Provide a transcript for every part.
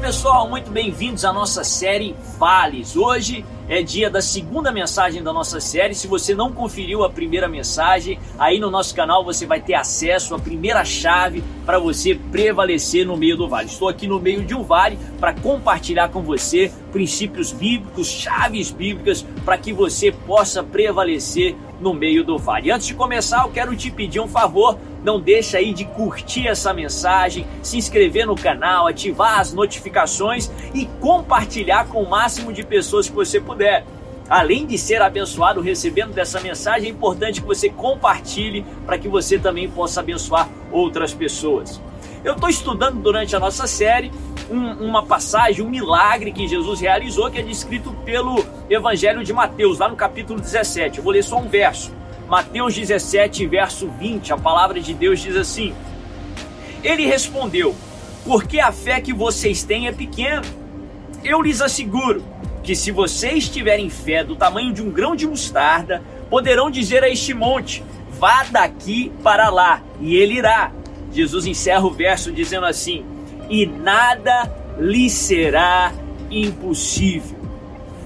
pessoal, muito bem-vindos à nossa série Vales. Hoje é dia da segunda mensagem da nossa série. Se você não conferiu a primeira mensagem, aí no nosso canal você vai ter acesso à primeira chave para você prevalecer no meio do vale. Estou aqui no meio de um vale para compartilhar com você princípios bíblicos, chaves bíblicas para que você possa prevalecer no meio do vale. Antes de começar, eu quero te pedir um favor não deixa aí de curtir essa mensagem, se inscrever no canal, ativar as notificações e compartilhar com o máximo de pessoas que você puder. Além de ser abençoado recebendo dessa mensagem, é importante que você compartilhe para que você também possa abençoar outras pessoas. Eu estou estudando durante a nossa série um, uma passagem, um milagre que Jesus realizou, que é descrito pelo Evangelho de Mateus, lá no capítulo 17. Eu vou ler só um verso. Mateus 17, verso 20, a palavra de Deus diz assim: Ele respondeu: Porque a fé que vocês têm é pequena. Eu lhes asseguro que se vocês tiverem fé do tamanho de um grão de mostarda, poderão dizer a este monte: Vá daqui para lá, e ele irá. Jesus encerra o verso dizendo assim: E nada lhe será impossível.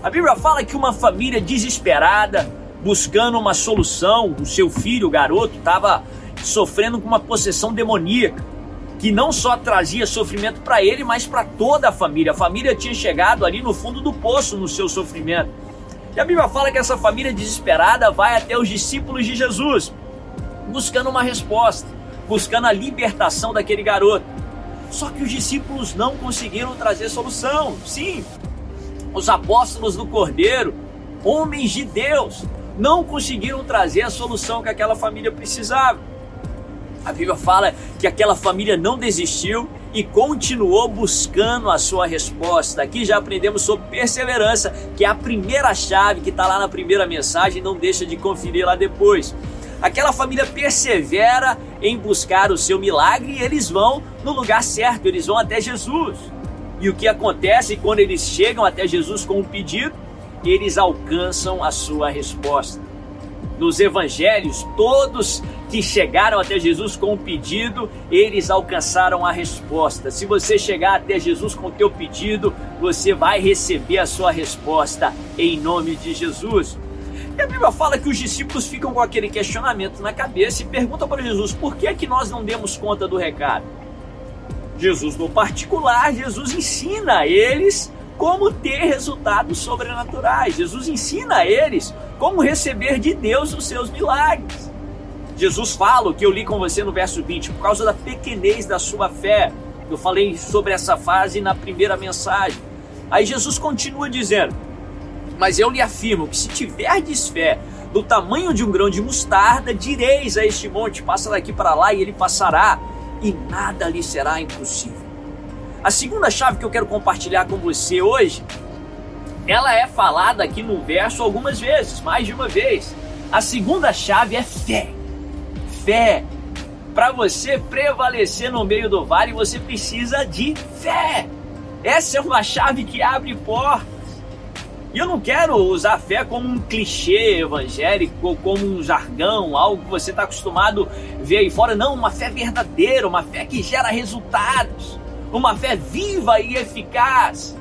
A Bíblia fala que uma família desesperada, buscando uma solução. O seu filho, o garoto, estava sofrendo com uma possessão demoníaca que não só trazia sofrimento para ele, mas para toda a família. A família tinha chegado ali no fundo do poço no seu sofrimento. E a Bíblia fala que essa família desesperada vai até os discípulos de Jesus, buscando uma resposta, buscando a libertação daquele garoto. Só que os discípulos não conseguiram trazer solução. Sim, os apóstolos do Cordeiro, homens de Deus, não conseguiram trazer a solução que aquela família precisava. A Bíblia fala que aquela família não desistiu e continuou buscando a sua resposta. Aqui já aprendemos sobre perseverança, que é a primeira chave que está lá na primeira mensagem, não deixa de conferir lá depois. Aquela família persevera em buscar o seu milagre e eles vão no lugar certo, eles vão até Jesus. E o que acontece quando eles chegam até Jesus com um pedido? eles alcançam a sua resposta. Nos evangelhos, todos que chegaram até Jesus com um pedido, eles alcançaram a resposta. Se você chegar até Jesus com o teu pedido, você vai receber a sua resposta em nome de Jesus. E a Bíblia fala que os discípulos ficam com aquele questionamento na cabeça e perguntam para Jesus: por que é que nós não demos conta do recado? Jesus, no particular, Jesus ensina a eles como ter resultados sobrenaturais. Jesus ensina a eles como receber de Deus os seus milagres. Jesus fala o que eu li com você no verso 20, por causa da pequenez da sua fé. Eu falei sobre essa fase na primeira mensagem. Aí Jesus continua dizendo: Mas eu lhe afirmo que se tiverdes fé do tamanho de um grão de mostarda, direis a este monte: passa daqui para lá, e ele passará, e nada lhe será impossível. A segunda chave que eu quero compartilhar com você hoje, ela é falada aqui no verso algumas vezes, mais de uma vez. A segunda chave é fé. Fé. Para você prevalecer no meio do vale, você precisa de fé. Essa é uma chave que abre portas. E eu não quero usar fé como um clichê evangélico como um jargão, algo que você está acostumado a ver aí fora. Não, uma fé verdadeira, uma fé que gera resultados uma fé viva e eficaz.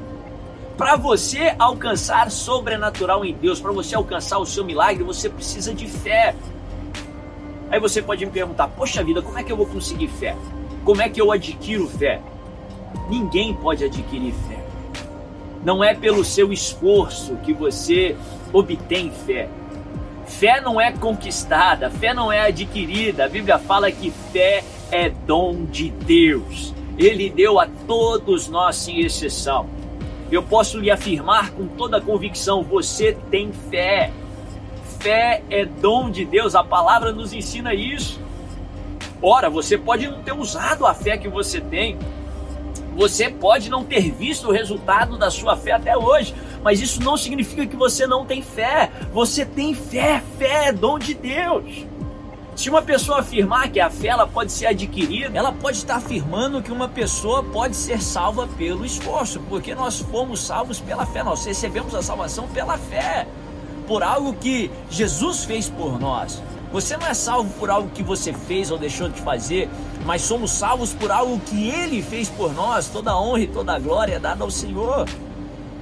Para você alcançar sobrenatural em Deus, para você alcançar o seu milagre, você precisa de fé. Aí você pode me perguntar: Poxa vida, como é que eu vou conseguir fé? Como é que eu adquiro fé? Ninguém pode adquirir fé. Não é pelo seu esforço que você obtém fé. Fé não é conquistada, fé não é adquirida. A Bíblia fala que fé é dom de Deus. Ele deu a todos nós sem exceção. Eu posso lhe afirmar com toda convicção: você tem fé. Fé é dom de Deus, a palavra nos ensina isso. Ora, você pode não ter usado a fé que você tem, você pode não ter visto o resultado da sua fé até hoje, mas isso não significa que você não tem fé. Você tem fé, fé é dom de Deus. Se uma pessoa afirmar que a fé ela pode ser adquirida, ela pode estar afirmando que uma pessoa pode ser salva pelo esforço, porque nós fomos salvos pela fé, nós recebemos a salvação pela fé, por algo que Jesus fez por nós. Você não é salvo por algo que você fez ou deixou de fazer, mas somos salvos por algo que Ele fez por nós. Toda a honra e toda a glória é dada ao Senhor.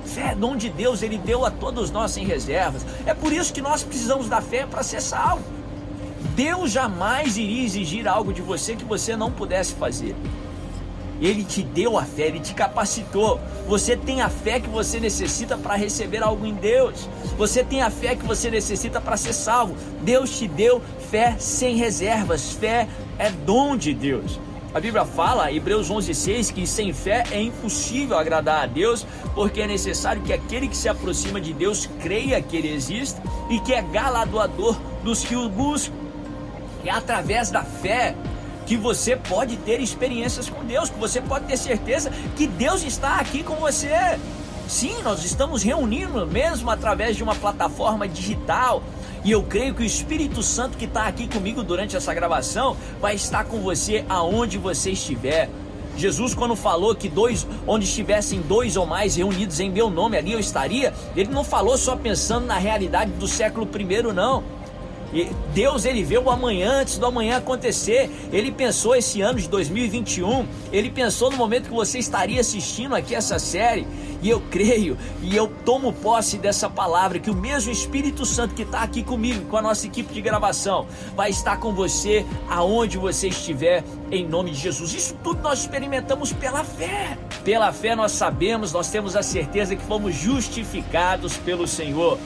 Fé é dom de Deus, Ele deu a todos nós sem reservas. É por isso que nós precisamos da fé para ser salvo. Deus jamais iria exigir algo de você que você não pudesse fazer. Ele te deu a fé, ele te capacitou. Você tem a fé que você necessita para receber algo em Deus. Você tem a fé que você necessita para ser salvo. Deus te deu fé sem reservas. Fé é dom de Deus. A Bíblia fala, Hebreus 11:6, que sem fé é impossível agradar a Deus, porque é necessário que aquele que se aproxima de Deus creia que ele existe e que é galardoador dos que o buscam. É através da fé que você pode ter experiências com Deus, que você pode ter certeza que Deus está aqui com você. Sim, nós estamos reunindo mesmo através de uma plataforma digital. E eu creio que o Espírito Santo que está aqui comigo durante essa gravação vai estar com você aonde você estiver. Jesus, quando falou que dois, onde estivessem dois ou mais reunidos em meu nome, ali eu estaria, ele não falou só pensando na realidade do século I, não. Deus ele vê o amanhã antes do amanhã acontecer. Ele pensou esse ano de 2021, ele pensou no momento que você estaria assistindo aqui essa série. E eu creio e eu tomo posse dessa palavra que o mesmo Espírito Santo que está aqui comigo, com a nossa equipe de gravação, vai estar com você aonde você estiver, em nome de Jesus. Isso tudo nós experimentamos pela fé. Pela fé nós sabemos, nós temos a certeza que fomos justificados pelo Senhor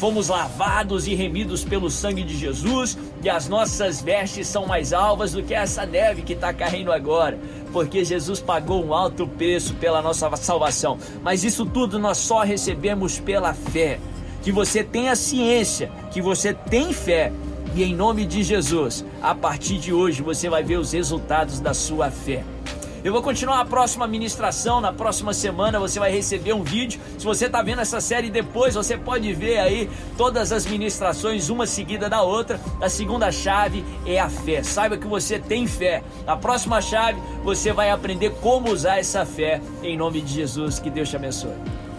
fomos lavados e remidos pelo sangue de Jesus e as nossas vestes são mais alvas do que essa neve que está caindo agora, porque Jesus pagou um alto preço pela nossa salvação. Mas isso tudo nós só recebemos pela fé. Que você tenha ciência, que você tem fé e em nome de Jesus, a partir de hoje você vai ver os resultados da sua fé. Eu vou continuar a próxima ministração. Na próxima semana você vai receber um vídeo. Se você está vendo essa série depois, você pode ver aí todas as ministrações, uma seguida da outra. A segunda chave é a fé. Saiba que você tem fé. Na próxima chave, você vai aprender como usar essa fé. Em nome de Jesus, que Deus te abençoe.